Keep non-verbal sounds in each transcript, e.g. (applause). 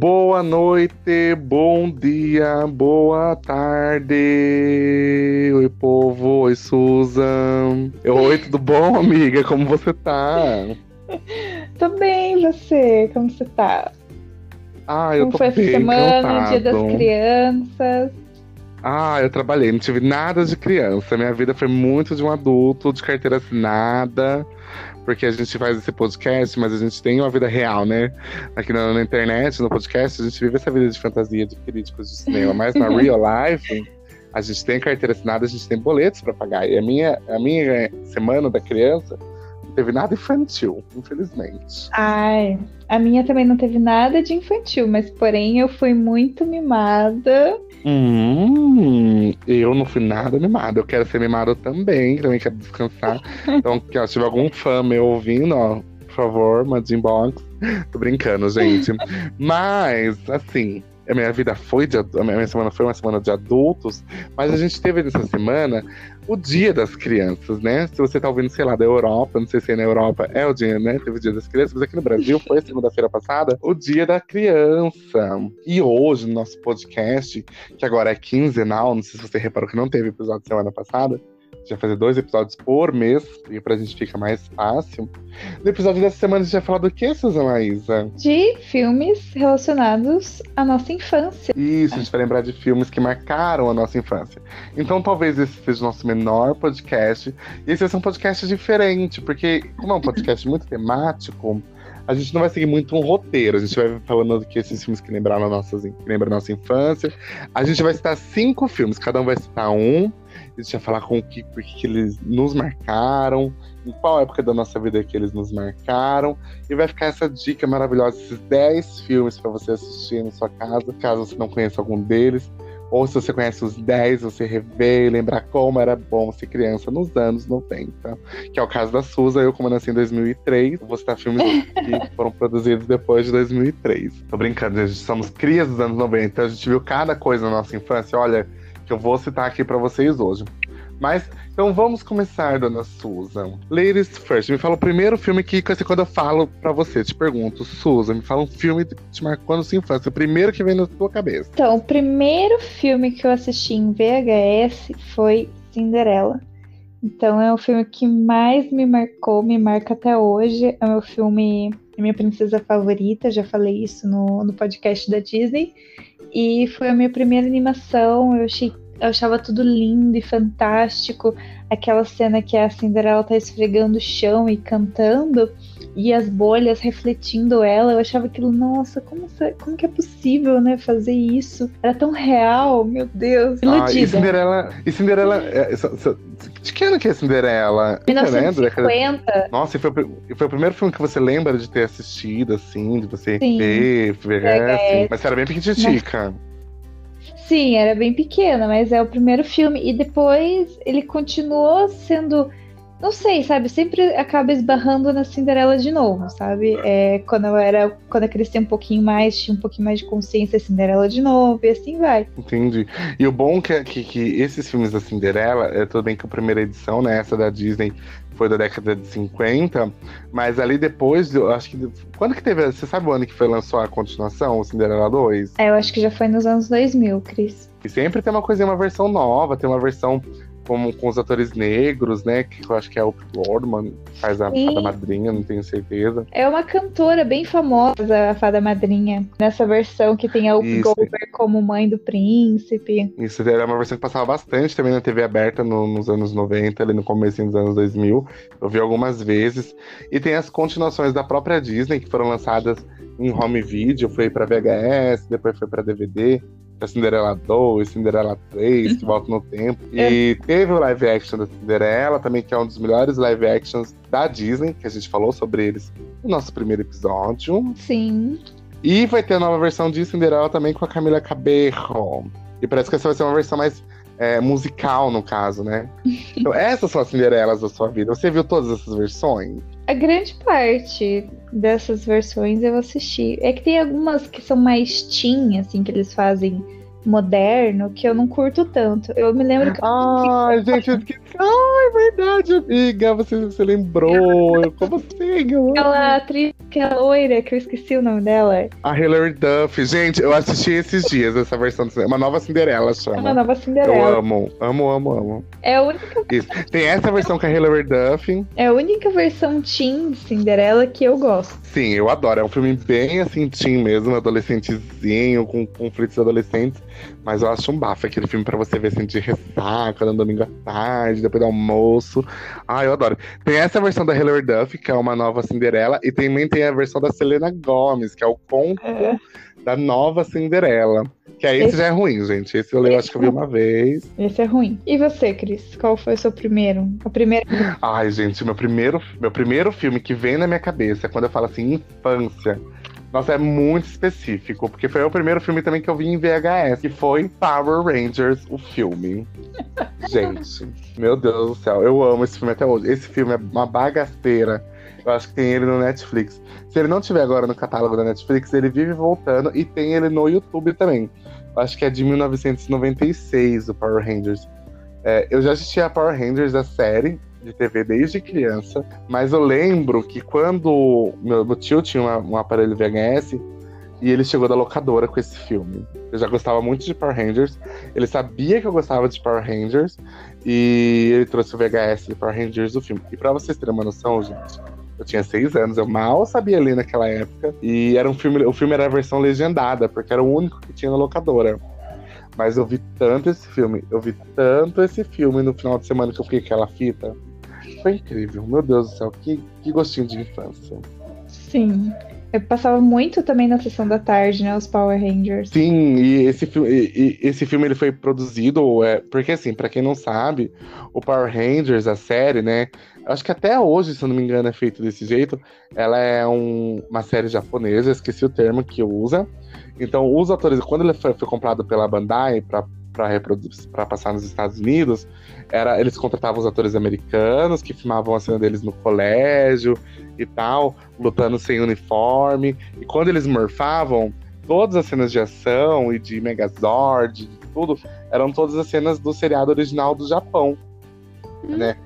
Boa noite, bom dia, boa tarde. Oi, povo. Oi, Susan. Oi, tudo bom, amiga? Como você tá? Tô bem, você? Como você tá? Ah, eu Como tô foi essa bem semana, dia das crianças? Ah, eu trabalhei, não tive nada de criança. Minha vida foi muito de um adulto, de carteira assinada. Porque a gente faz esse podcast, mas a gente tem uma vida real, né? Aqui na, na internet, no podcast, a gente vive essa vida de fantasia de críticos de cinema. Mas na (laughs) real life, a gente tem carteira assinada, a gente tem boletos pra pagar. E a minha, a minha semana da criança teve nada infantil, infelizmente. Ai, a minha também não teve nada de infantil, mas porém eu fui muito mimada. Hum, eu não fui nada mimado. Eu quero ser mimado também, também quero descansar. (laughs) Então, se tiver algum fã meu ouvindo, ó, por favor, mande inbox. Tô brincando, gente. (laughs) Mas, assim, a minha vida foi de a minha semana foi uma semana de adultos, mas a gente teve nessa semana o Dia das Crianças, né? Se você tá ouvindo, sei lá, da Europa, não sei se aí na Europa é o dia, né? Teve o Dia das Crianças, mas aqui no Brasil (laughs) foi segunda-feira passada, o Dia da Criança. E hoje, no nosso podcast, que agora é quinzenal, não sei se você reparou que não teve episódio semana passada, já fazer dois episódios por mês, e pra gente fica mais fácil. No episódio dessa semana a gente vai falar do que, Susan Laísa? De filmes relacionados à nossa infância. Isso, a gente vai lembrar de filmes que marcaram a nossa infância. Então talvez esse seja o nosso menor podcast. E esse ser um podcast diferente, porque, como é um podcast muito temático, a gente não vai seguir muito um roteiro. A gente vai falando que esses filmes que lembraram a nossa, que lembram a nossa infância. A gente vai citar cinco filmes, cada um vai citar um. A gente vai falar com o que, por que eles nos marcaram, em qual época da nossa vida que eles nos marcaram. E vai ficar essa dica maravilhosa, esses 10 filmes pra você assistir na sua casa, caso você não conheça algum deles. Ou se você conhece os 10, você rever e lembrar como era bom ser criança nos anos 90. Que é o caso da Suza, eu como nasci em 2003. Vou citar filmes que (laughs) foram produzidos depois de 2003. Tô brincando, gente, somos crias dos anos 90, então a gente viu cada coisa na nossa infância. Olha, que eu vou citar aqui pra vocês hoje. Mas, então vamos começar, dona Susan. Ladies first, me fala o primeiro filme que, quando eu falo pra você, te pergunto, Susan, me fala um filme que te marcou na sua infância, o primeiro que vem na sua cabeça. Então, o primeiro filme que eu assisti em VHS foi Cinderela. Então, é o filme que mais me marcou, me marca até hoje. É o meu filme, é minha princesa favorita, já falei isso no, no podcast da Disney. E foi a minha primeira animação. Eu, achei, eu achava tudo lindo e fantástico. Aquela cena que a Cinderela tá esfregando o chão e cantando, e as bolhas refletindo ela. Eu achava aquilo, nossa, como, se- como que é possível, né, fazer isso? Era tão real, meu Deus. Ah, e Iludida. Cinderela. E Cinderela. é, só- só- de que ano que é Cinderela? Eu lembro, década- 1950. Nossa, e foi, foi o primeiro filme que você lembra de ter assistido, assim, de você Sim. ver, ver, VHS. assim. Mas você era bem pequititica. Sim, era bem pequena, mas é o primeiro filme. E depois ele continuou sendo. Não sei, sabe? Sempre acaba esbarrando na Cinderela de novo, sabe? É, quando eu era. Quando eu cresci um pouquinho mais, tinha um pouquinho mais de consciência, Cinderela de novo, e assim vai. Entendi. E o bom que, é que, que esses filmes da Cinderela, é tudo bem que a primeira edição, né, essa da Disney, foi da década de 50, mas ali depois, eu acho que. Quando que teve. Você sabe o ano que foi lançou a continuação, o Cinderela 2? É, eu acho que já foi nos anos 2000, Cris. E sempre tem uma coisinha, uma versão nova, tem uma versão com, com os atores negros, né? Que eu acho que é o Lordman, que faz a Sim. fada madrinha, não tenho certeza. É uma cantora bem famosa, a Fada Madrinha, nessa versão que tem a Isso. Goldberg como mãe do príncipe. Isso era uma versão que passava bastante também na TV aberta no- nos anos 90, ali no começo dos anos 2000. Eu vi algumas vezes. E tem as continuações da própria Disney, que foram lançadas em home video, foi pra VHS, depois foi pra DVD. A Cinderela 2, Cinderela 3, que volta no tempo. E teve o live action da Cinderela, também, que é um dos melhores live actions da Disney, que a gente falou sobre eles no nosso primeiro episódio. Sim. E vai ter a nova versão de Cinderela também com a Camila Cabello. E parece que essa vai ser uma versão mais é, musical, no caso, né? Então, (laughs) essas são as Cinderelas da sua vida. Você viu todas essas versões? A grande parte dessas versões eu assisti. É que tem algumas que são mais teen, assim, que eles fazem moderno, que eu não curto tanto. Eu me lembro que. Ai, gente, eu esqueci. Ai, verdade, amiga. Você, você lembrou. Como assim? Eu... Aquela atriz que é loira, que eu esqueci o nome dela. A Hilary Duff. Gente, eu assisti esses dias essa versão do cinema. Uma nova Cinderela chama. É uma nova Cinderela. Eu amo, amo, amo, amo. É a única. Isso. Tem essa versão com a Hilary Duff. É a única versão teen de Cinderela que eu gosto. Sim, eu adoro. É um filme bem assim, teen mesmo, adolescentezinho, com conflitos adolescentes. Mas eu acho um bafo aquele filme pra você ver assim de ressaca no domingo à tarde, depois do almoço. Ah, eu adoro. Tem essa versão da Hilary Duff, que é uma nova Cinderela, e também tem a versão da Selena Gomez, que é o conto É. da nova Cinderela. Que aí esse Esse- já é ruim, gente. Esse eu, eu acho que eu vi uma vez. Esse é ruim. E você, Cris? Qual foi o seu primeiro? O primeiro. Ai, gente, meu primeiro, meu primeiro filme que vem na minha cabeça quando eu falo assim, infância. Nossa, é muito específico, porque foi o primeiro filme também que eu vi em VHS, que foi Power Rangers, o filme. (laughs) Gente, meu Deus do céu, eu amo esse filme até hoje. Esse filme é uma bagaceira. Eu acho que tem ele no Netflix. Se ele não tiver agora no catálogo da Netflix, ele vive voltando e tem ele no YouTube também. Eu acho que é de 1996, o Power Rangers. É, eu já assisti a Power Rangers, a série de TV desde criança, mas eu lembro que quando meu, meu tio tinha uma- um aparelho VHS e ele chegou da locadora com esse filme. Eu já gostava muito de Power Rangers, ele sabia que eu gostava de Power Rangers e ele trouxe o VHS de Power Rangers do filme. E pra vocês terem uma noção, gente, eu tinha seis anos, eu mal sabia ler naquela época e era um filme, o filme era a versão legendada, porque era o único que tinha na locadora. Mas eu vi tanto esse filme, eu vi tanto esse filme no final de semana que eu fiquei com aquela fita. Foi incrível, meu Deus do céu, que, que gostinho de infância. Sim. Eu passava muito também na sessão da tarde, né? Os Power Rangers. Sim, e esse filme, e- e esse filme ele foi produzido, é, porque assim, pra quem não sabe, o Power Rangers, a série, né? Acho que até hoje, se eu não me engano, é feito desse jeito. Ela é um- uma série japonesa, esqueci o termo que usa. Então, os atores, quando ele foi, foi comprado pela Bandai pra, pra passar nos Estados Unidos, era, eles contratavam os atores americanos que filmavam a cena deles no colégio e tal, lutando sem uniforme. E quando eles morfavam, todas as cenas de ação e de Megazord, de tudo, eram todas as cenas do seriado original do Japão. Né?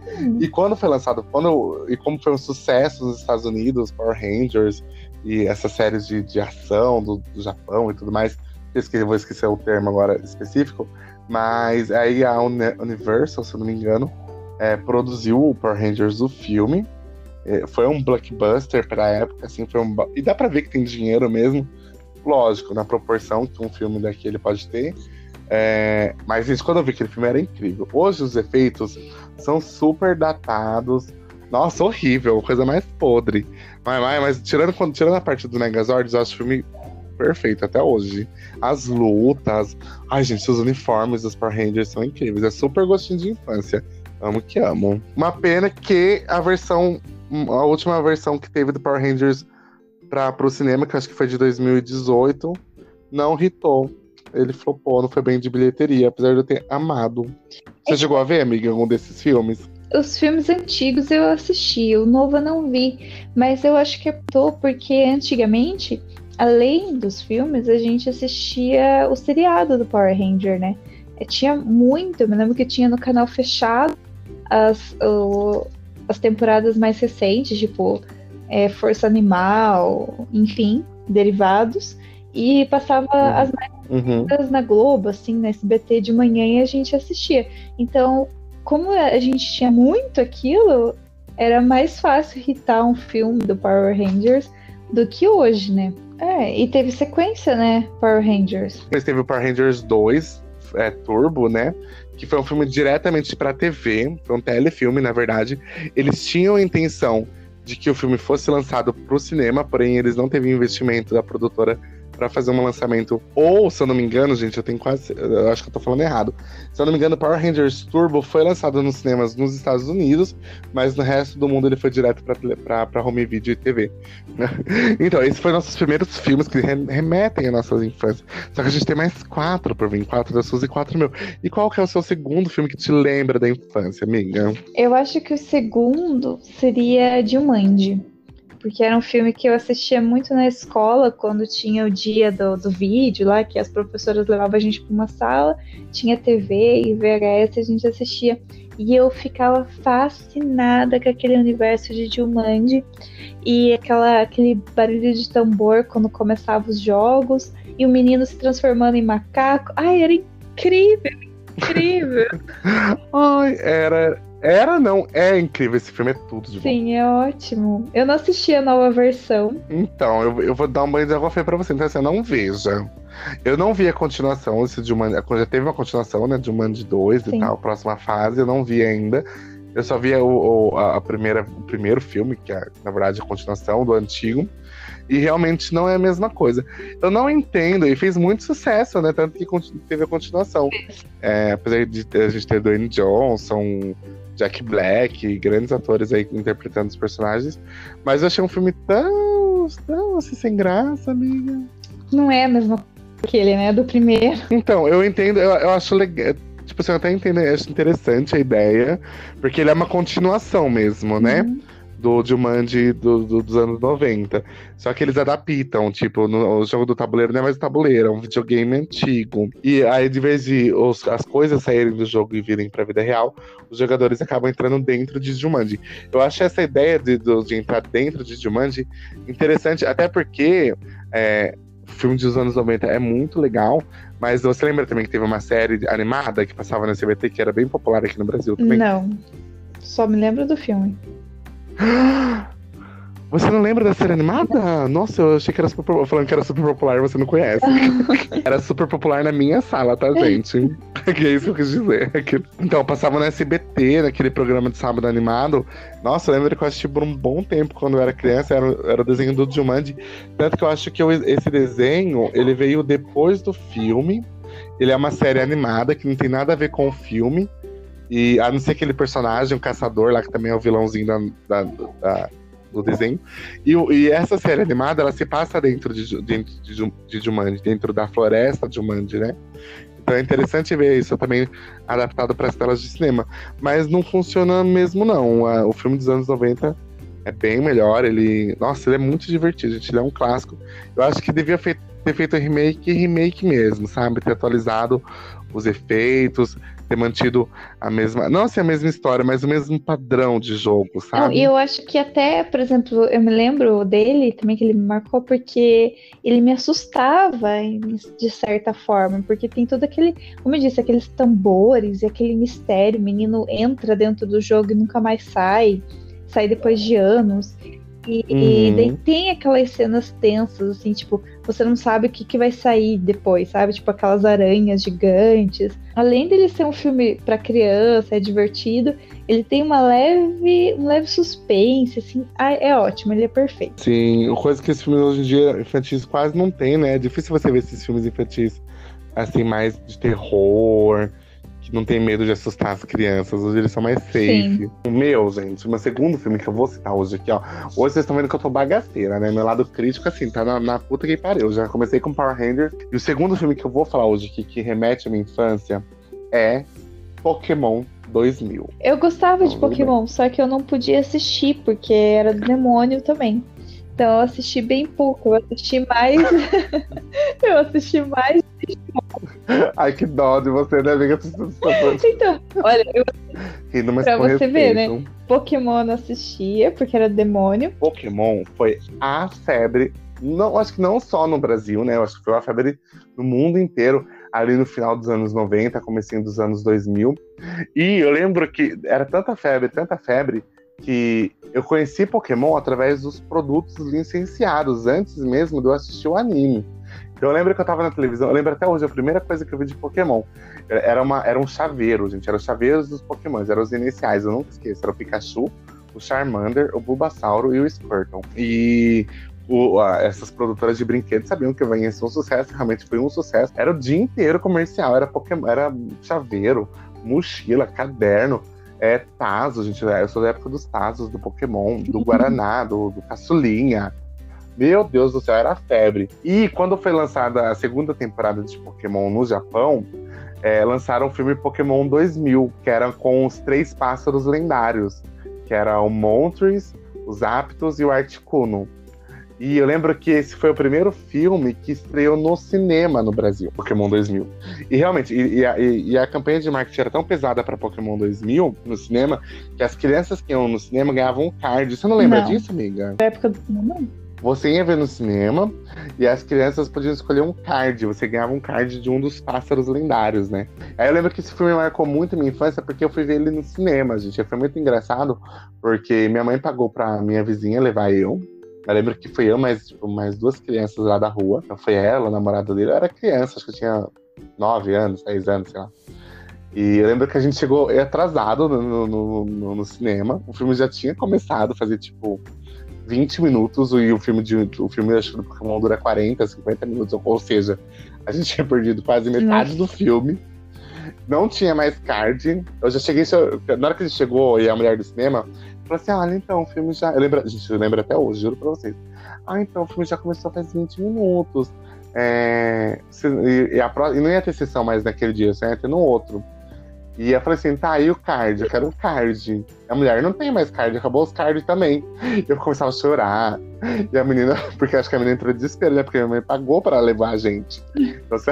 E quando foi lançado, quando, e como foi um sucesso nos Estados Unidos, Power Rangers e essas séries de, de ação do, do Japão e tudo mais, esqueci, vou esquecer o termo agora específico, mas aí a Uni- Universal, se eu não me engano, é, produziu o Power Rangers o filme. É, foi um blockbuster pra época, assim, foi um. E dá pra ver que tem dinheiro mesmo, lógico, na proporção que um filme daquele pode ter. É, mas gente, quando eu vi aquele filme era incrível. Hoje os efeitos são super datados. Nossa, horrível, coisa mais podre. Mas, mas, mas tirando, quando- tirando a parte do Megazord, eu acho o filme perfeito até hoje. As lutas. Ai, gente, os uniformes dos Power Rangers são incríveis. É super gostinho de infância. Amo que amo. Uma pena que a versão. A última versão que teve do Power Rangers para pro cinema, que acho que foi de 2018, não hitou. Ele flopou, não foi bem de bilheteria, apesar de eu ter amado. Você chegou a ver, amiga, algum desses filmes? Os filmes antigos eu assisti, o novo eu não vi. Mas eu acho que tô porque antigamente, além dos filmes, a gente assistia o seriado do Power Ranger, né? Eh, Tinha muito, eu me lembro que tinha no canal fechado as, o- as temporadas mais recentes, tipo eh, Força Animal, enfim, derivados. E passava Uhum. as Uhum. mais na Globo, assim, na SBT de manhã e a gente assistia. Então, como a gente tinha muito aquilo, era mais fácil irritar um filme do Power Rangers do que hoje, né? É, e teve sequência, né? Power Rangers. Depois teve o Power Rangers 2, é, Turbo, né? Que foi um filme diretamente pra TV, foi um telefilme, na verdade. Eles tinham a intenção de que o filme fosse lançado pro cinema, porém eles não teve investimento da produtora pra fazer um lançamento. Ou, se eu não me engano, gente, eu tenho quase. Eu acho que eu tô falando errado. Se eu não me engano, Power Rangers Turbo foi lançado nos cinemas nos Estados Unidos, mas no resto do mundo ele foi direto pra home video e TV. (laughs) então, esses foram nossos primeiros filmes que re- remetem às nossas infâncias. Só que a gente tem mais quatro por vir, quatro da Suzy e quatro meu. E qual que é o seu segundo filme que te lembra da infância, amiga? Eu acho que o segundo seria Jumanji. Porque era um filme que eu assistia muito na escola, quando tinha o dia do, do vídeo lá, que as professoras levavam a gente para uma sala, tinha TV e VHS, a gente assistia. E eu ficava fascinada com aquele universo de Jumanji e aquela, aquele barulho de tambor quando começavam os jogos e o menino se transformando em macaco. Ai, era incrível, incrível. (laughs) Ai, era. Era, não, é incrível. Esse filme é tudo de bom. Sim, é ótimo. Eu não assisti a nova versão. Então, eu, eu vou dar um banho de água fria pra você, então você não veja. Eu não vi a continuação, esse Jumanji, já teve uma continuação, né, de Jumanji 2 Sim. e tal, próxima fase, eu não vi ainda. Eu só vi o, o, a primeira, o primeiro filme, que é, na verdade, a continuação do antigo. E realmente não é a mesma coisa. Eu não entendo, e fez muito sucesso, né? Tanto que teve a continuação. É, apesar de a gente ter Dwayne Johnson, Jack Black, grandes atores aí interpretando os personagens. Mas eu achei um filme tão, tão assim, sem graça, amiga. Não é a mesma coisa que ele, né? Do primeiro. Então, eu entendo, eu, eu acho legal Tipo assim, eu até entendo, acho interessante a ideia, porque ele é uma continuação mesmo, né? Uhum. Do Jumanji do, do, dos anos 90. Só que eles adaptam, tipo, no, o jogo do tabuleiro não é mais o tabuleiro, é um videogame antigo. E aí, de vez de os, as coisas saírem do jogo e virem pra vida real, os jogadores acabam entrando dentro de Jumanji. Eu acho essa ideia de, de entrar dentro de Jumanji interessante, até porque é, o filme dos anos 90 é muito legal, mas você lembra também que teve uma série animada que passava no CBT que era bem popular aqui no Brasil também? Não. Só me lembro do filme. (gasps) Você não lembra da série animada? Nossa, eu achei que era super falando que era super popular, você não conhece. (laughs) era super popular na minha sala, tá, gente? (laughs) que é isso que eu quis dizer. Então, passava no SBT, naquele programa de sábado animado. Nossa, eu lembro que eu assisti por um bom tempo quando eu era criança, era, era o desenho do Jumanji. Tanto que eu acho que eu, esse desenho, ele veio depois do filme. Ele é uma série animada que não tem nada a ver com o filme. E a não ser aquele personagem, o caçador lá, que também é o vilãozinho da, da, da do desenho. E, e, essa série animada, ela se passa dentro de, dentro de, de Jumanji, dentro da floresta de Jumanji, né? Então é interessante ver isso também adaptado para as telas de cinema. Mas não funciona mesmo, não. O filme dos anos 90 é bem melhor. Ele. Nossa, ele é muito divertido, gente. Ele é um clássico. Eu acho que devia ter feito remake remake mesmo, sabe? Ter atualizado os efeitos, ter mantido a mesma, não assim a mesma história, mas o mesmo padrão de jogo, sabe? E eu acho que até, por exemplo, eu me lembro dele também que ele me marcou porque ele me assustava de certa forma, porque tem todo aquele, como eu disse, aqueles tambores e aquele mistério, o menino entra dentro do jogo e nunca mais sai, sai depois de anos. E, uhum. e tem aquelas cenas tensas, assim, tipo, você não sabe o que, que vai sair depois, sabe? Tipo, aquelas aranhas gigantes. Além dele ser um filme para criança, é divertido, ele tem uma leve, um leve suspense, assim. Ah, é ótimo, ele é perfeito. Sim, coisa que esses filmes hoje em dia infantis quase não tem, né? É difícil você ver esses filmes infantis, assim, mais de terror que não tem medo de assustar as crianças. Hoje eles são mais safe. O meu, gente, o meu segundo filme que eu vou citar hoje aqui, ó. Hoje vocês estão vendo que eu tô bagaceira, né? Meu lado crítico, assim, tá na, na puta que pariu. Já comecei com Power Rangers. E o segundo filme que eu vou falar hoje aqui, que remete à minha infância, é Pokémon 2000. Eu gostava de Pokémon, só que eu não podia assistir, porque era do demônio também. Então eu assisti bem pouco. Eu assisti mais. (laughs) eu assisti mais Ai, que dó de você, né, amiga? (laughs) então, olha, eu... Rindo, mas pra você respeito. ver, né? Pokémon não assistia, porque era demônio. Pokémon foi a febre, não, acho que não só no Brasil, né? Eu acho que foi uma febre no mundo inteiro, ali no final dos anos 90, comecinho dos anos 2000. E eu lembro que era tanta febre, tanta febre, que eu conheci Pokémon através dos produtos licenciados, antes mesmo de eu assistir o anime. Eu lembro que eu tava na televisão, eu lembro até hoje, a primeira coisa que eu vi de Pokémon era, uma, era um chaveiro, gente. Era os chaveiros dos Pokémon, eram os iniciais, eu nunca esqueço. Era o Pikachu, o Charmander, o Bulbasauro e o Squirtle. E o, a, essas produtoras de brinquedos sabiam que ia ser um sucesso, realmente foi um sucesso. Era o dia inteiro comercial, era Pokémon, era chaveiro, mochila, caderno, é Tazo, gente. Eu sou da época dos Tazos, do Pokémon, do Guaraná, do, do Caçulinha. Meu Deus do céu, era febre. E quando foi lançada a segunda temporada de Pokémon no Japão, é, lançaram o filme Pokémon 2000, que era com os três pássaros lendários, que era o Moltres, os Aptos e o Articuno. E eu lembro que esse foi o primeiro filme que estreou no cinema no Brasil, Pokémon 2000. E realmente, e, e, a, e a, campanha de marketing era tão pesada para Pokémon 2000 no cinema que as crianças que iam no cinema ganhavam um card. Você não lembra não. disso, amiga? Na época do cinema, não. Você ia ver no cinema e as crianças podiam escolher um card. Você ganhava um card de um dos pássaros lendários, né? Aí eu lembro que esse filme marcou muito a minha infância porque eu fui ver ele no cinema, gente. Foi muito engraçado porque minha mãe pagou pra minha vizinha levar eu. Eu lembro que foi eu mais, tipo, mais duas crianças lá da rua. Então foi ela, o namorado dele. Eu era criança, acho que eu tinha nove anos, dez anos, sei lá. E eu lembro que a gente chegou atrasado no, no, no, no cinema. O filme já tinha começado, fazia tipo 20 minutos e o filme de o filme acho que do Pokémon dura 40, 50 minutos, ou seja, a gente tinha perdido quase metade Nossa. do filme. Não tinha mais card. Eu já cheguei, na hora que a gente chegou e a mulher do cinema falou assim: "Olha, então o filme já, eu lembro, a gente lembra até hoje, juro para vocês. Ah, então o filme já começou faz 20 minutos. É, e, e, a, e não ia ter sessão mais naquele dia, você ia ter no outro. E eu falei assim, tá, e o card? Eu quero o card. A mulher não tem mais card, acabou os cards também. E eu começava a chorar. E a menina, (laughs) porque acho que a menina entrou em desespero, né? Porque a minha mãe pagou pra levar a gente. Então, se,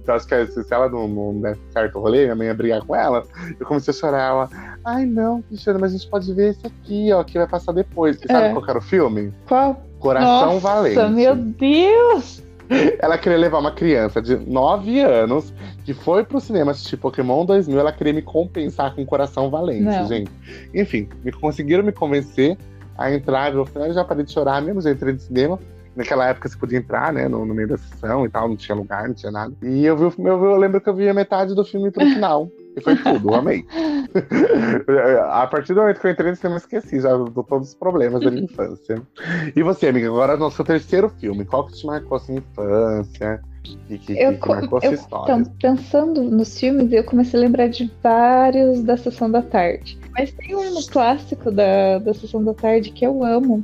então acho que se, ela não, não der certo o rolê, minha mãe ia brigar com ela. Eu comecei a chorar. Ela, ai não, Cristiana, mas a gente pode ver esse aqui, ó, que vai passar depois. E sabe é. qual era o filme? Qual? Coração Nossa, Valente. Nossa, meu Deus! (laughs) Ela queria levar uma criança de 9 anos que foi pro cinema assistir Pokémon 2000, ela queria me compensar com coração valente, Não. gente. Enfim, me conseguiram me convencer a entrar. No final eu já parei de chorar mesmo, já entrei no cinema. Naquela época você podia entrar, né, no, no, meio da sessão e tal, não tinha lugar, não tinha nada. E eu vi o filme, eu, eu lembro que eu vi a metade do filme pro (laughs) final. E foi tudo, amei. (laughs) a partir do momento que eu entrei no cinema, esqueci já de todos os problemas da minha infância. E você, amiga, agora no seu terceiro filme, qual que te marcou a sua infância? E que, eu, que marcou a sua história? Então, pensando nos filmes, eu comecei a lembrar de vários da Sessão da Tarde. Mas tem um clássico da, da Sessão da Tarde que eu amo,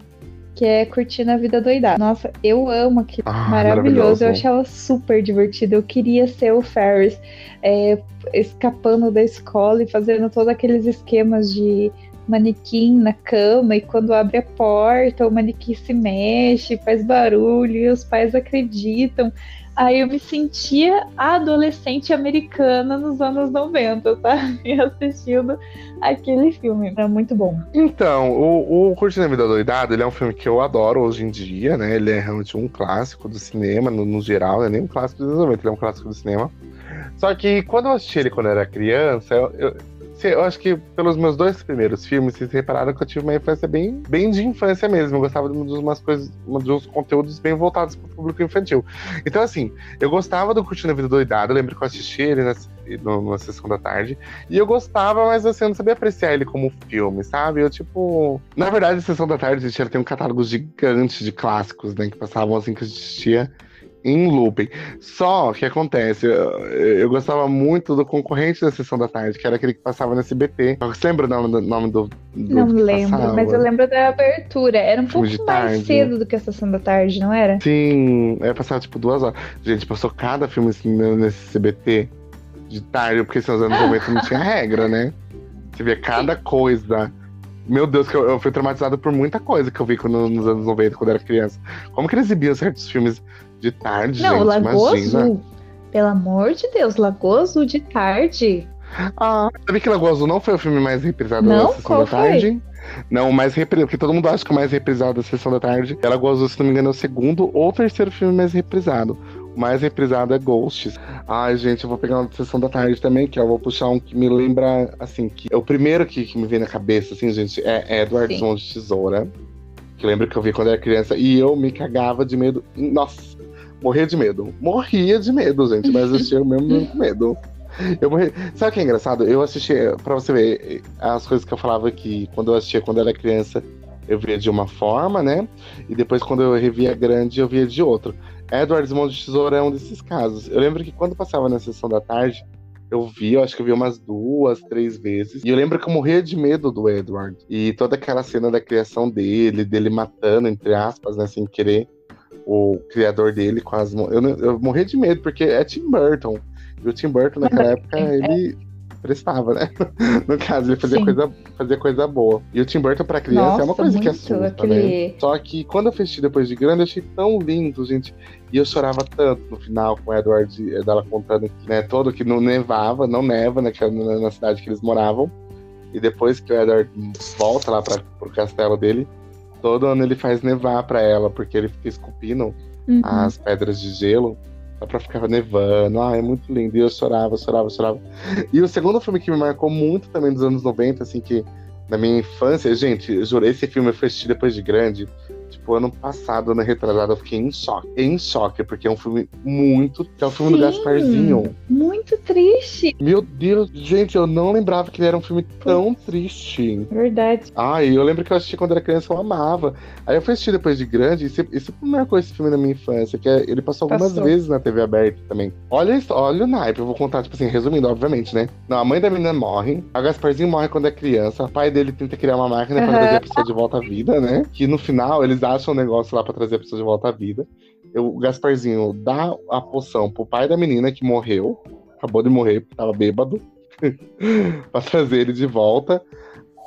que é Curtindo a Vida Doidada. Nossa, eu amo aquilo. Ah, maravilhoso. maravilhoso. Eu achava super divertido. Eu queria ser o Ferris, é, escapando da escola e fazendo todos aqueles esquemas de manequim na cama e quando abre a porta o manequim se mexe, faz barulho e os pais acreditam. Aí eu me sentia adolescente americana nos anos 90, tá? E assistindo aquele filme. Era muito bom. Então, o, o Curtindo a Vida Doidado, ele é um filme que eu adoro hoje em dia, né? Ele é realmente um clássico do cinema, no, no geral, não é nem um clássico dos 90, ele é um clássico do cinema. Só que quando eu assisti ele quando eu era criança, eu, eu eu acho que pelos meus dois primeiros filmes, vocês repararam que eu tive uma infância bem, bem de infância mesmo. Eu gostava de umas coisas, de uns conteúdos bem voltados para o público infantil. Então, assim, eu gostava do Curtindo a Vida Doidado. Eu lembro que eu assisti ele na, na sessão da tarde. E eu gostava, mas assim, eu não sabia apreciar ele como filme, sabe? Eu, tipo. Na verdade, a sessão da tarde, gente tem um catálogo gigante de clássicos, né? Que passavam assim que a gente assistia em looping. Só que acontece, eu, eu, gostava muito do concorrente da sessão da tarde, que era aquele que passava no SBT. Você lembra o nome do. Nome do, do não lembro, passava? mas eu lembro da abertura. Era um pouco mais cedo do que a sessão da tarde, não era? Sim, era passar tipo duas horas. Gente, passou cada filme assim, nesse CBT de tarde, porque nos anos 90 não tinha regra, né? Você via cada coisa. Meu Deus, que eu, eu, fui traumatizado por muita coisa que eu vi quando, nos anos 90, quando era criança. Como que eles exibiam certos filmes de tarde, Não, gente, Lagoa. Azul. Pelo amor de Deus, Lagoa Azul de tarde. Ah, sabia que Lagoa Azul não foi o filme mais reprisado não, da Sessão da Tarde? Foi? Não, o mais reprisado, porque todo mundo acha que o mais reprisado da Sessão da Tarde é Lagoa Azul, se não me engano, é o segundo ou terceiro filme mais reprisado. O mais reprisado é Ghosts. Ai, gente, eu vou pegar uma Sessão da Tarde também, que eu vou puxar um que me lembra, assim, que é o primeiro que, que me vem na cabeça, assim, gente, é Edward Mão de Tesoura. Que lembro que eu vi quando era criança e eu me cagava de medo. Nossa, Morria de medo. Morria de medo, gente, mas eu assistia mesmo (laughs) com medo. Eu morri... Sabe o que é engraçado? Eu assisti, pra você ver, as coisas que eu falava que quando eu assistia quando eu era criança, eu via de uma forma, né? E depois, quando eu revia grande, eu via de outro. Edward Mão de Tesoura é um desses casos. Eu lembro que quando passava na sessão da tarde, eu vi, eu acho que eu vi umas duas, três vezes. E eu lembro que eu morria de medo do Edward. E toda aquela cena da criação dele, dele matando, entre aspas, né, sem querer o criador dele com as mãos. Eu, eu morri de medo, porque é Tim Burton. E o Tim Burton, naquela época, ele prestava, né? (laughs) No caso, ele fazia coisa, fazia coisa boa. E o Tim Burton pra criança Nossa, é uma coisa muito, que assusta, aquele... né? Só que quando eu assisti depois de grande, eu achei tão lindo, gente. E eu chorava tanto no final com o Edward, eh, dela contando que, né, todo que não nevava, não neva né, na, na cidade que eles moravam. E depois que o Edward volta lá para pro castelo dele, todo ano ele faz nevar para ela, porque ele fica esculpindo uhum. as pedras de gelo pra ficar nevando. Ah, é muito lindo. E eu chorava, chorava, chorava. E o segundo filme que me marcou muito também dos anos 90, assim, que na minha infância, gente, eu jurei esse filme eu fui depois de grande. Tipo, ano passado, ano retrasado, eu fiquei em choque. Em choque, porque é um filme muito. É o um filme Sim, do Gasparzinho. Muito triste. Meu Deus, gente, eu não lembrava que ele era um filme tão triste. Verdade. Ai, eu lembro que eu assisti quando era criança, eu amava. Aí eu fui assistir depois de grande, e sempre, marcou esse filme na minha infância, que é, ele passou algumas passou. vezes na TV aberta também. Olha, olha o naipe, eu vou contar, tipo assim, resumindo, obviamente, né? Não, a mãe da menina morre, a Gasparzinho morre quando é criança, o pai dele tenta criar uma máquina uhum. pra trazer a pessoa de volta à vida, né? Que no final eles acham um negócio lá pra trazer a pessoa de volta à vida. Eu, o Gasparzinho dá a poção pro pai da menina que morreu, acabou de morrer tava bêbado, (laughs) pra trazer ele de volta.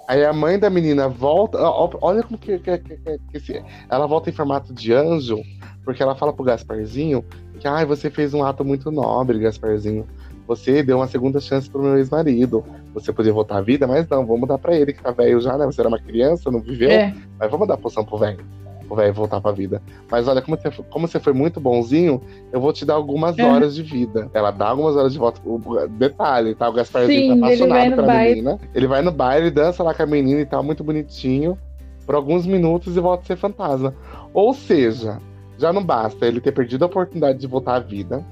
Aí a mãe da menina volta. Olha como que, que, que, que, ela volta em formato de anjo, porque ela fala pro Gasparzinho que ah, você fez um ato muito nobre, Gasparzinho. Você deu uma segunda chance pro meu ex-marido. Você podia voltar à vida, mas não, vamos dar pra ele que tá velho já, né? Você era uma criança, não viveu. É. Mas vamos dar poção pro velho o velho voltar pra vida. Mas olha, como você, como você foi muito bonzinho, eu vou te dar algumas é. horas de vida. Ela dá algumas horas de volta. O, detalhe, tá? O Gasparzinho Sim, tá apaixonado pela baile. menina. Ele vai no baile, dança lá com a menina e tal, muito bonitinho, por alguns minutos e volta a ser fantasma. Ou seja, já não basta ele ter perdido a oportunidade de voltar à vida.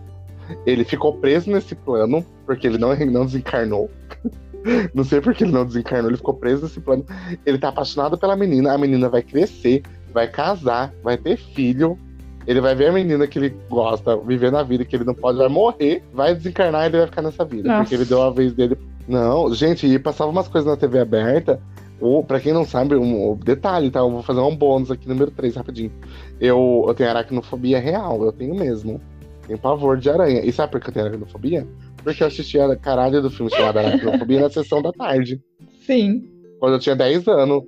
Ele ficou preso nesse plano, porque ele não, não desencarnou. (laughs) Não sei porque ele não desencarnou, ele ficou preso nesse plano. Ele tá apaixonado pela menina, a menina vai crescer, vai casar, vai ter filho. Ele vai ver a menina que ele gosta viver na vida, que ele não pode, vai morrer, vai desencarnar e ele vai ficar nessa vida. Nossa. Porque ele deu a vez dele. Não, gente, e passava umas coisas na TV aberta. Ou, pra quem não sabe, um, um detalhe, tá? Eu vou fazer um bônus aqui, número 3, rapidinho. Eu, eu tenho aracnofobia real, eu tenho mesmo. Tenho pavor de aranha. E sabe por que eu tenho aracnofobia? Porque eu assisti a caralho do filme chamado Aracnofobia na sessão da tarde. Sim. Quando eu tinha 10 anos.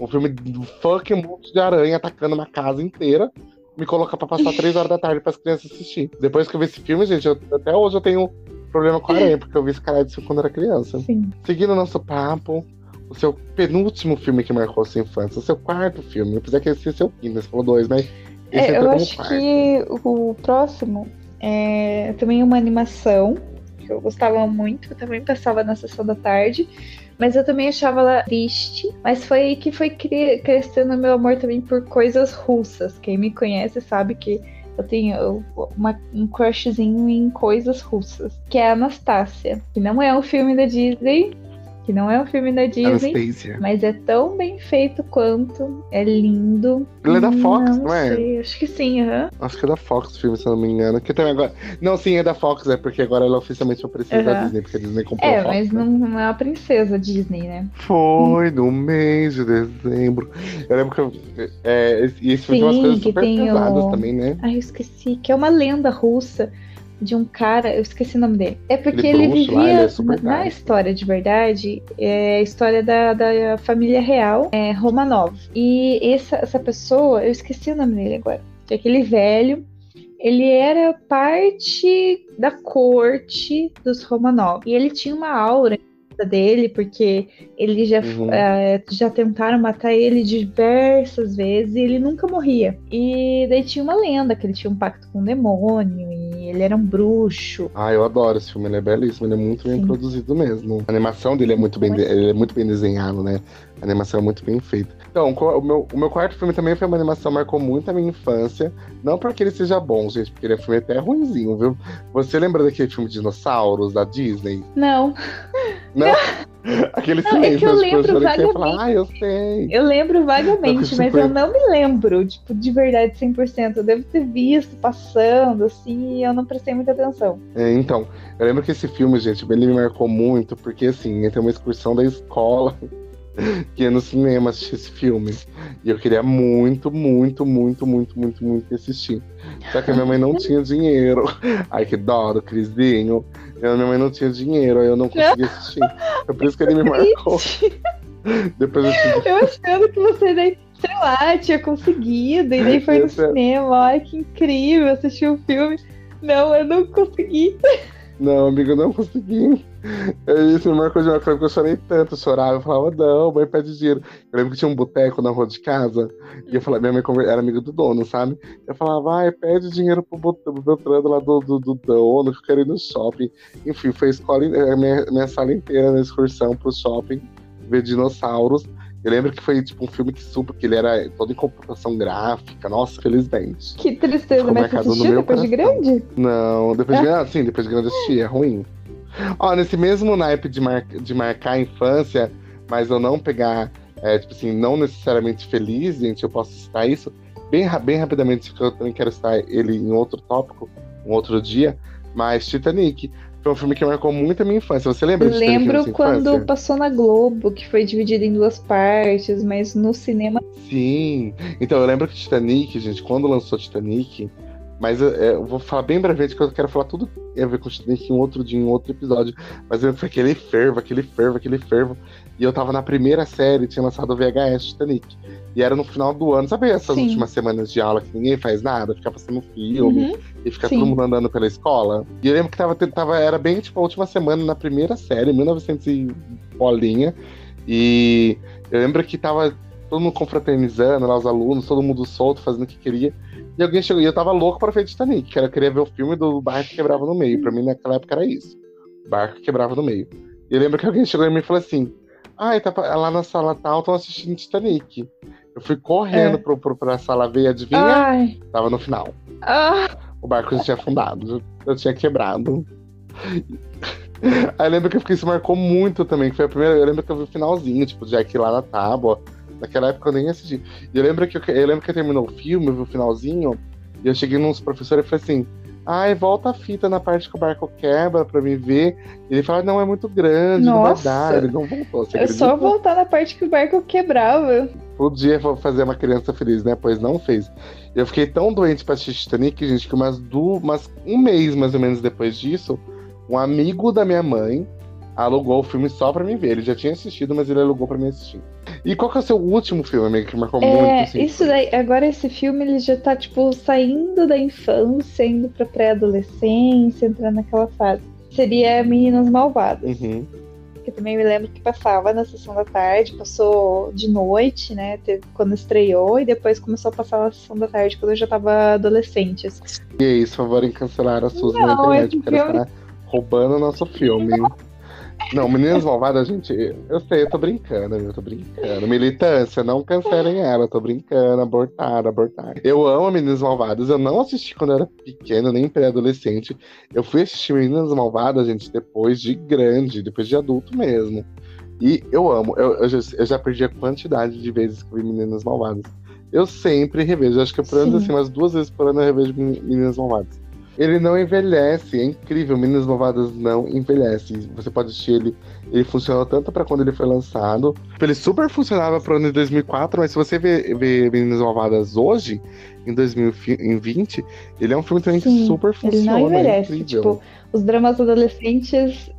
Um filme do fucking monte de aranha atacando uma casa inteira. Me colocar pra passar três horas da tarde para as crianças assistir. Depois que eu vi esse filme, gente, eu, até hoje eu tenho problema com aranha, porque eu vi esse cara de filme quando era criança. Sim. Seguindo o nosso papo, o seu penúltimo filme que marcou a sua infância, o seu quarto filme. Apesar que esse é seu quinto, você falou dois, mas. Esse é, eu acho quarto. que o próximo é também uma animação que eu gostava muito, também passava na sessão da tarde. Mas eu também achava ela triste. Mas foi aí que foi crescendo meu amor também por coisas russas. Quem me conhece sabe que eu tenho uma, um crushzinho em coisas russas. Que é a Anastácia. Que não é um filme da Disney, que não é um filme da Disney, Anastasia. mas é tão bem feito quanto, é lindo. Ele é da Fox, não, não é? Sei, acho que sim, aham. Uhum. Acho que é da Fox o filme, se eu não me engano. Que também agora... Não, sim, é da Fox, é porque agora ela oficialmente é princesa uhum. da Disney, porque a Disney comprou É, a Fox, mas né? não, é uma princesa Disney, né? Foi no mês de dezembro. Eu lembro que eu, é, e isso foi umas coisas super pesadas o... também, né? Ai, eu esqueci, que é uma lenda russa de um cara, eu esqueci o nome dele. É porque ele, ele vivia lá, ele é na, na, história de verdade, é a história da, da família real é, Romanov. E essa, essa pessoa, eu esqueci o nome dele agora. Que é aquele velho, ele era parte da corte dos Romanov. E ele tinha uma aura dele, porque ele já, uhum. uh, já tentaram matar ele diversas vezes e ele nunca morria. E daí tinha uma lenda que ele tinha um pacto com o um demônio ele era um bruxo. Ah, eu adoro esse filme, ele é belíssimo, ele é muito bem Sim. produzido mesmo. A animação dele é muito bem, ele é muito bem desenhado, né? A animação é muito bem feita. Então, o meu, o meu quarto filme também foi uma animação marcou muito a minha infância. Não porque ele seja bom, gente, porque ele é um filme até ruimzinho, viu? Você lembra daquele filme Dinossauros, da Disney? Não. Não? (laughs) (laughs) Aquele não, silêncio, é que eu lembro vagamente. Falar, ah, eu sei. Eu lembro vagamente, mas eu não me lembro, tipo, de verdade 100%. Eu devo ter visto passando, assim, e eu não prestei muita atenção. É, então, eu lembro que esse filme, gente, ele me marcou muito, porque, assim, tem uma excursão da escola (laughs) que ia no cinema assistir esse filme. E eu queria muito, muito, muito, muito, muito, muito assistir. Só que a minha mãe não tinha dinheiro. Ai, que dó do Crisinho. Minha mãe não tinha dinheiro, aí eu não (laughs) conseguia assistir. Foi por isso que ele me marcou. (laughs) Depois eu tive... Eu achando que você daí, sei lá, tinha conseguido, e daí foi no (laughs) cinema. Ai, que incrível assistir o filme. Não, eu não consegui. Não, amigo, eu não consegui. Isso me marcou de uma coisa que eu chorei tanto, eu chorava. Eu falava, não, mãe pede dinheiro. Eu lembro que tinha um boteco na rua de casa, e eu falava, minha mãe era amiga do dono, sabe? Eu falava, vai, pede dinheiro pro Beltrano lá do, do, do, dono, que eu quero ir no shopping. Enfim, foi a escola, a minha, minha sala inteira na excursão pro shopping, ver dinossauros. Eu lembro que foi tipo um filme que super, que ele era todo em computação gráfica. Nossa, felizmente. Que tristeza, Ficou mas você assistiu depois coração. de grande? Não, depois de (laughs) grande, ah, sim, depois de grande assisti, é ruim. (laughs) Ó, nesse mesmo naipe de, mar, de marcar a infância, mas eu não pegar, é, tipo assim, não necessariamente feliz, gente, eu posso citar isso bem, bem rapidamente, porque eu também quero citar ele em outro tópico, um outro dia, mas Titanic. Foi um filme que marcou muito a minha infância. Você lembra disso? Lembro quando passou na Globo, que foi dividido em duas partes, mas no cinema. Sim. Então, eu lembro que Titanic, gente, quando lançou Titanic, mas eu, eu, vou falar bem brevemente que eu quero falar tudo a ver com Titanic em outro dia, em outro episódio. Mas foi aquele fervo, aquele fervo, aquele fervo. E eu tava na primeira série, tinha lançado o VHS Titanic. E era no final do ano. Sabe essas Sim. últimas semanas de aula que ninguém faz nada? Fica passando filme uhum. e fica Sim. todo mundo andando pela escola. E eu lembro que tava, tava, era bem tipo a última semana na primeira série, 1900 e bolinha. E eu lembro que tava todo mundo confraternizando lá, os alunos, todo mundo solto, fazendo o que queria. E alguém chegou, e eu tava louco pra ver Titanic, que era querer ver o filme do barco que quebrava no meio. Pra mim, naquela época, era isso. O barco que quebrava no meio. E eu lembro que alguém chegou em mim e falou assim: Ai, tá lá na sala tal, estão assistindo Titanic. Eu fui correndo é. pro, pro, pra sala ver, adivinha? Ai. Tava no final. Ah. O barco já tinha afundado, eu tinha quebrado. Aí eu lembro que isso marcou muito também, que foi a primeira. Eu lembro que eu vi o finalzinho, tipo, Jack lá na tábua. Naquela época eu nem assisti. E eu lembro que eu, eu lembro que terminou o filme, o finalzinho, e eu cheguei nos professores e falei assim: ai, volta a fita na parte que o barco quebra pra me ver. E ele fala, não, é muito grande, Nossa. não vai dar. Ele não voltou. é só voltar na parte que o barco quebrava. Podia fazer uma criança feliz, né? Pois não fez. Eu fiquei tão doente pra assistir Titanic, gente, que umas, du... umas um mês mais ou menos depois disso, um amigo da minha mãe alugou o filme só pra mim ver. Ele já tinha assistido, mas ele alugou pra mim assistir. E qual que é o seu último filme, amigo, que marcou é, muito? Assim? Isso daí, agora esse filme ele já tá, tipo, saindo da infância, indo pra pré-adolescência, entrando naquela fase. Seria Meninas Malvadas. Uhum. Que também me lembro que passava na sessão da tarde, passou de noite, né? Quando estreou, e depois começou a passar na sessão da tarde quando eu já tava adolescente. Assim. E é isso, favor em cancelar a Suzy na internet, porque ela está roubando o nosso filme. Não, (laughs) Meninas Malvadas, gente, eu sei, eu tô brincando, eu tô brincando. Militância, não cancelem ela, eu tô brincando, abortar, abortar. Eu amo Meninas Malvadas, eu não assisti quando eu era pequeno, nem pré-adolescente. Eu fui assistir Meninas Malvadas, gente, depois de grande, depois de adulto mesmo. E eu amo, eu, eu, já, eu já perdi a quantidade de vezes que vi Meninas Malvadas. Eu sempre revejo, acho que por ano, assim, umas duas vezes por ano eu revejo Meninas Malvadas. Ele não envelhece, é incrível. Meninas Malvadas não envelhece. Você pode assistir ele. Ele funcionou tanto para quando ele foi lançado. Ele super funcionava pro ano de 2004, mas se você ver, ver Meninas Malvadas hoje, em 2020, ele é um filme também Sim, que super funciona. Ele não envelhece. É tipo, os dramas adolescentes.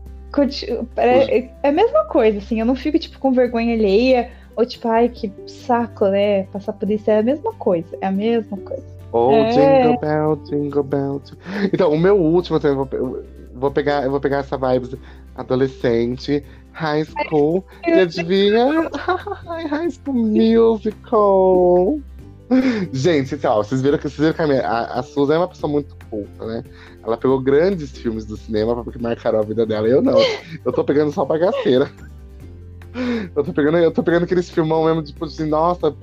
É, é a mesma coisa, assim. Eu não fico, tipo, com vergonha alheia. Ou tipo, ai, que saco, né? Passar por isso é a mesma coisa. É a mesma coisa. Oh, é. Jingle Bell, Jingle Bell. Então, o meu último, eu vou, vou, pegar, eu vou pegar essa vibes adolescente, high school, e adivinha? (laughs) high School Musical. Gente, então, vocês viram que, vocês viram que a, minha, a, a Susan é uma pessoa muito culta, né? Ela pegou grandes filmes do cinema porque marcaram a vida dela. Eu não. Eu tô pegando só bagaceira. Eu tô pegando, eu tô pegando aqueles filmão mesmo, tipo assim, nossa,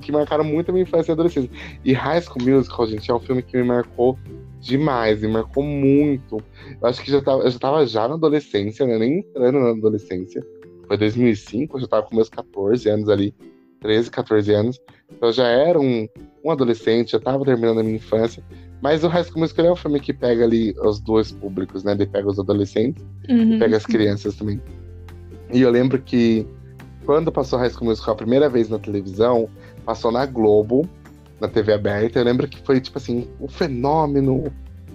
que marcaram muito a minha infância e adolescência. E High School Musical, gente, é um filme que me marcou demais, me marcou muito. Eu acho que já tava, eu já tava já na adolescência, né? Nem entrando na adolescência. Foi 2005, eu já tava com meus 14 anos ali, 13, 14 anos. Então eu já era um, um adolescente, já tava terminando a minha infância. Mas o High School Musical é um filme que pega ali os dois públicos, né? Ele pega os adolescentes uhum. e pega as crianças também. E eu lembro que quando passou High School Musical a primeira vez na televisão, passou na Globo, na TV aberta. Eu lembro que foi, tipo assim, um fenômeno.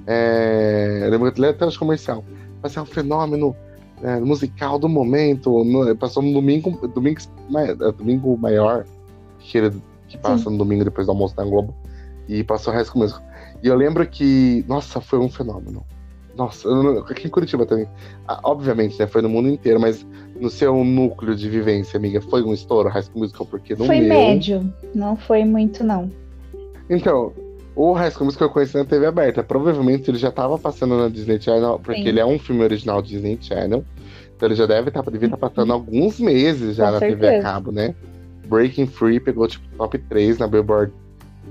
É... Eu lembro até os comercial. vai ser um fenômeno é, musical do momento. No, passou no domingo, domingo, é, domingo maior, que, ele, que passa Sim. no domingo depois do almoço da Globo, e passou High School Musical. E eu lembro que, nossa, foi um fenômeno. Nossa, aqui em Curitiba também. Ah, obviamente, né? Foi no mundo inteiro, mas no seu núcleo de vivência, amiga, foi um estouro High School Musical? Porque no foi meu... médio, não foi muito, não. Então, o High School Musical eu conheci na TV aberta. Provavelmente ele já estava passando na Disney Channel, porque Sim. ele é um filme original Disney Channel. Então ele já deve estar tá, devia estar tá passando alguns meses já Com na certeza. TV a cabo, né? Breaking Free pegou tipo top 3 na Billboard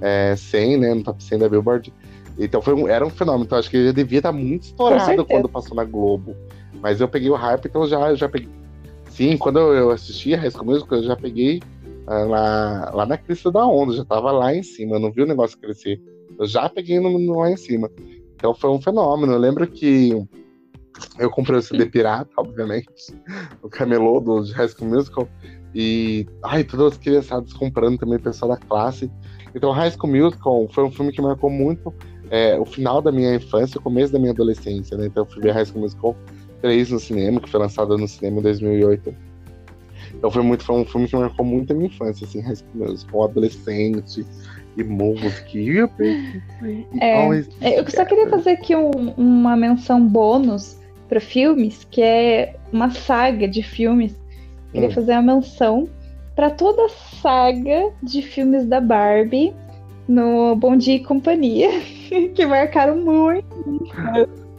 é, 100, né? No top 100 da Billboard. Então foi um, era um fenômeno. Então acho que ele devia estar muito estourado quando passou na Globo. Mas eu peguei o hype, então já, já peguei. Sim, quando eu assisti a High School Musical, eu já peguei uh, lá, lá na crista da onda, já tava lá em cima, eu não vi o negócio crescer. Eu já peguei no, no, lá em cima. Então foi um fenômeno. Eu lembro que eu comprei o CD pirata, obviamente, (laughs) o camelô do High School Musical. E, ai, todas as criançadas comprando também, pessoal da classe. Então, High School Musical foi um filme que marcou muito é, o final da minha infância, o começo da minha adolescência, né? Então, eu fui ver High School Musical 3 no cinema, que foi lançado no cinema em 2008. Então, foi, muito, foi um filme que marcou muito a minha infância, assim, High School Musical, adolescente e música. (laughs) É, eu só queria fazer aqui um, uma menção bônus para filmes, que é uma saga de filmes. Queria hum. fazer uma menção para toda a saga de filmes da Barbie no Bom Dia e Companhia, (laughs) que marcaram muito.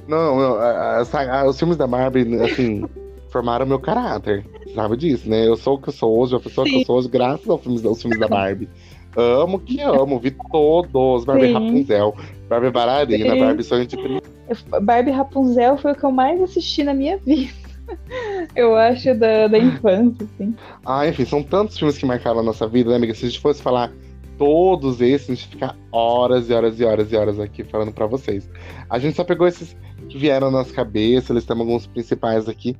Não, não a, a, os filmes da Barbie, assim, formaram meu caráter. Sabe disso, né? Eu sou o que eu sou hoje, a pessoa Sim. que eu sou hoje, graças aos filmes, aos filmes da Barbie. Amo que amo, vi todos. Barbie Sim. Rapunzel, Barbie Bararina, Sim. Barbie Sonho de Príncipe. Barbie Rapunzel foi o que eu mais assisti na minha vida. (laughs) Eu acho da, da infância, assim. Ah, enfim, são tantos filmes que marcaram a nossa vida, né, amiga? Se a gente fosse falar todos esses, a gente ficar horas e horas e horas e horas aqui falando para vocês. A gente só pegou esses que vieram na nossa cabeça, eles têm alguns principais aqui,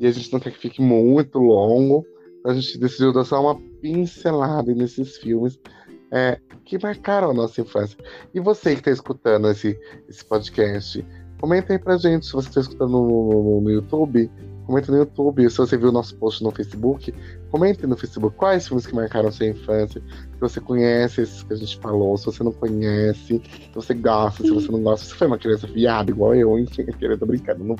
e a gente não quer que fique muito longo. A gente decidiu dar só uma pincelada nesses filmes é, que marcaram a nossa infância. E você que está escutando esse, esse podcast, comenta aí pra gente se você está escutando no, no, no YouTube Comenta no YouTube. Se você viu o nosso post no Facebook, comente no Facebook quais filmes que marcaram sua infância. Se você conhece esses que a gente falou, se você não conhece, se você gosta, se você não gosta. Se você foi uma criança viada, igual eu, (laughs) enfim, eu tô brincando. Não...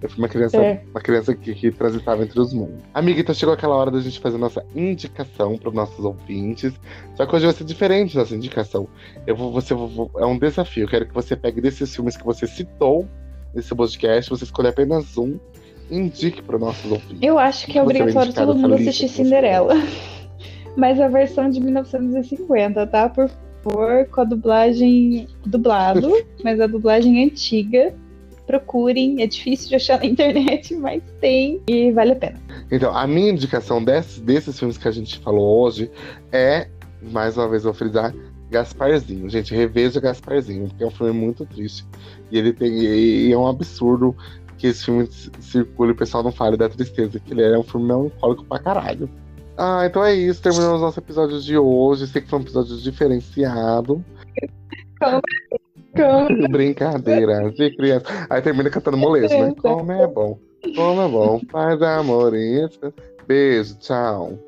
Eu fui uma criança, é. uma criança que, que transitava entre os mundos. Amiga, então chegou aquela hora da gente fazer nossa indicação para os nossos ouvintes. Só que hoje vai ser diferente nossa indicação. Eu vou, você, vou, é um desafio. Eu quero que você pegue desses filmes que você citou nesse podcast, você escolhe apenas um indique para nossos ouvintes. Eu acho que é obrigatório todo mundo assistir Cinderela. (laughs) Mas a versão de 1950, tá? Por favor, com a dublagem dublado, (laughs) mas a dublagem antiga. Procurem, é difícil de achar na internet, (laughs) mas tem e vale a pena. Então, a minha indicação desses, desses filmes que a gente falou hoje é, mais uma vez vou frisar, Gasparzinho. Gente, reveja Gasparzinho, porque é um filme muito triste. E ele tem. E é um absurdo que esse filme circule e o pessoal não fale da tristeza, que ele é um filme melancólico pra caralho. Ah, então é isso. Terminamos nosso episódio de hoje. Sei que foi um episódio diferenciado. Como, como... (laughs) Brincadeira de criança. Aí termina cantando molejo, né? Como é bom. Como é bom. Faz amor isso. Beijo, tchau.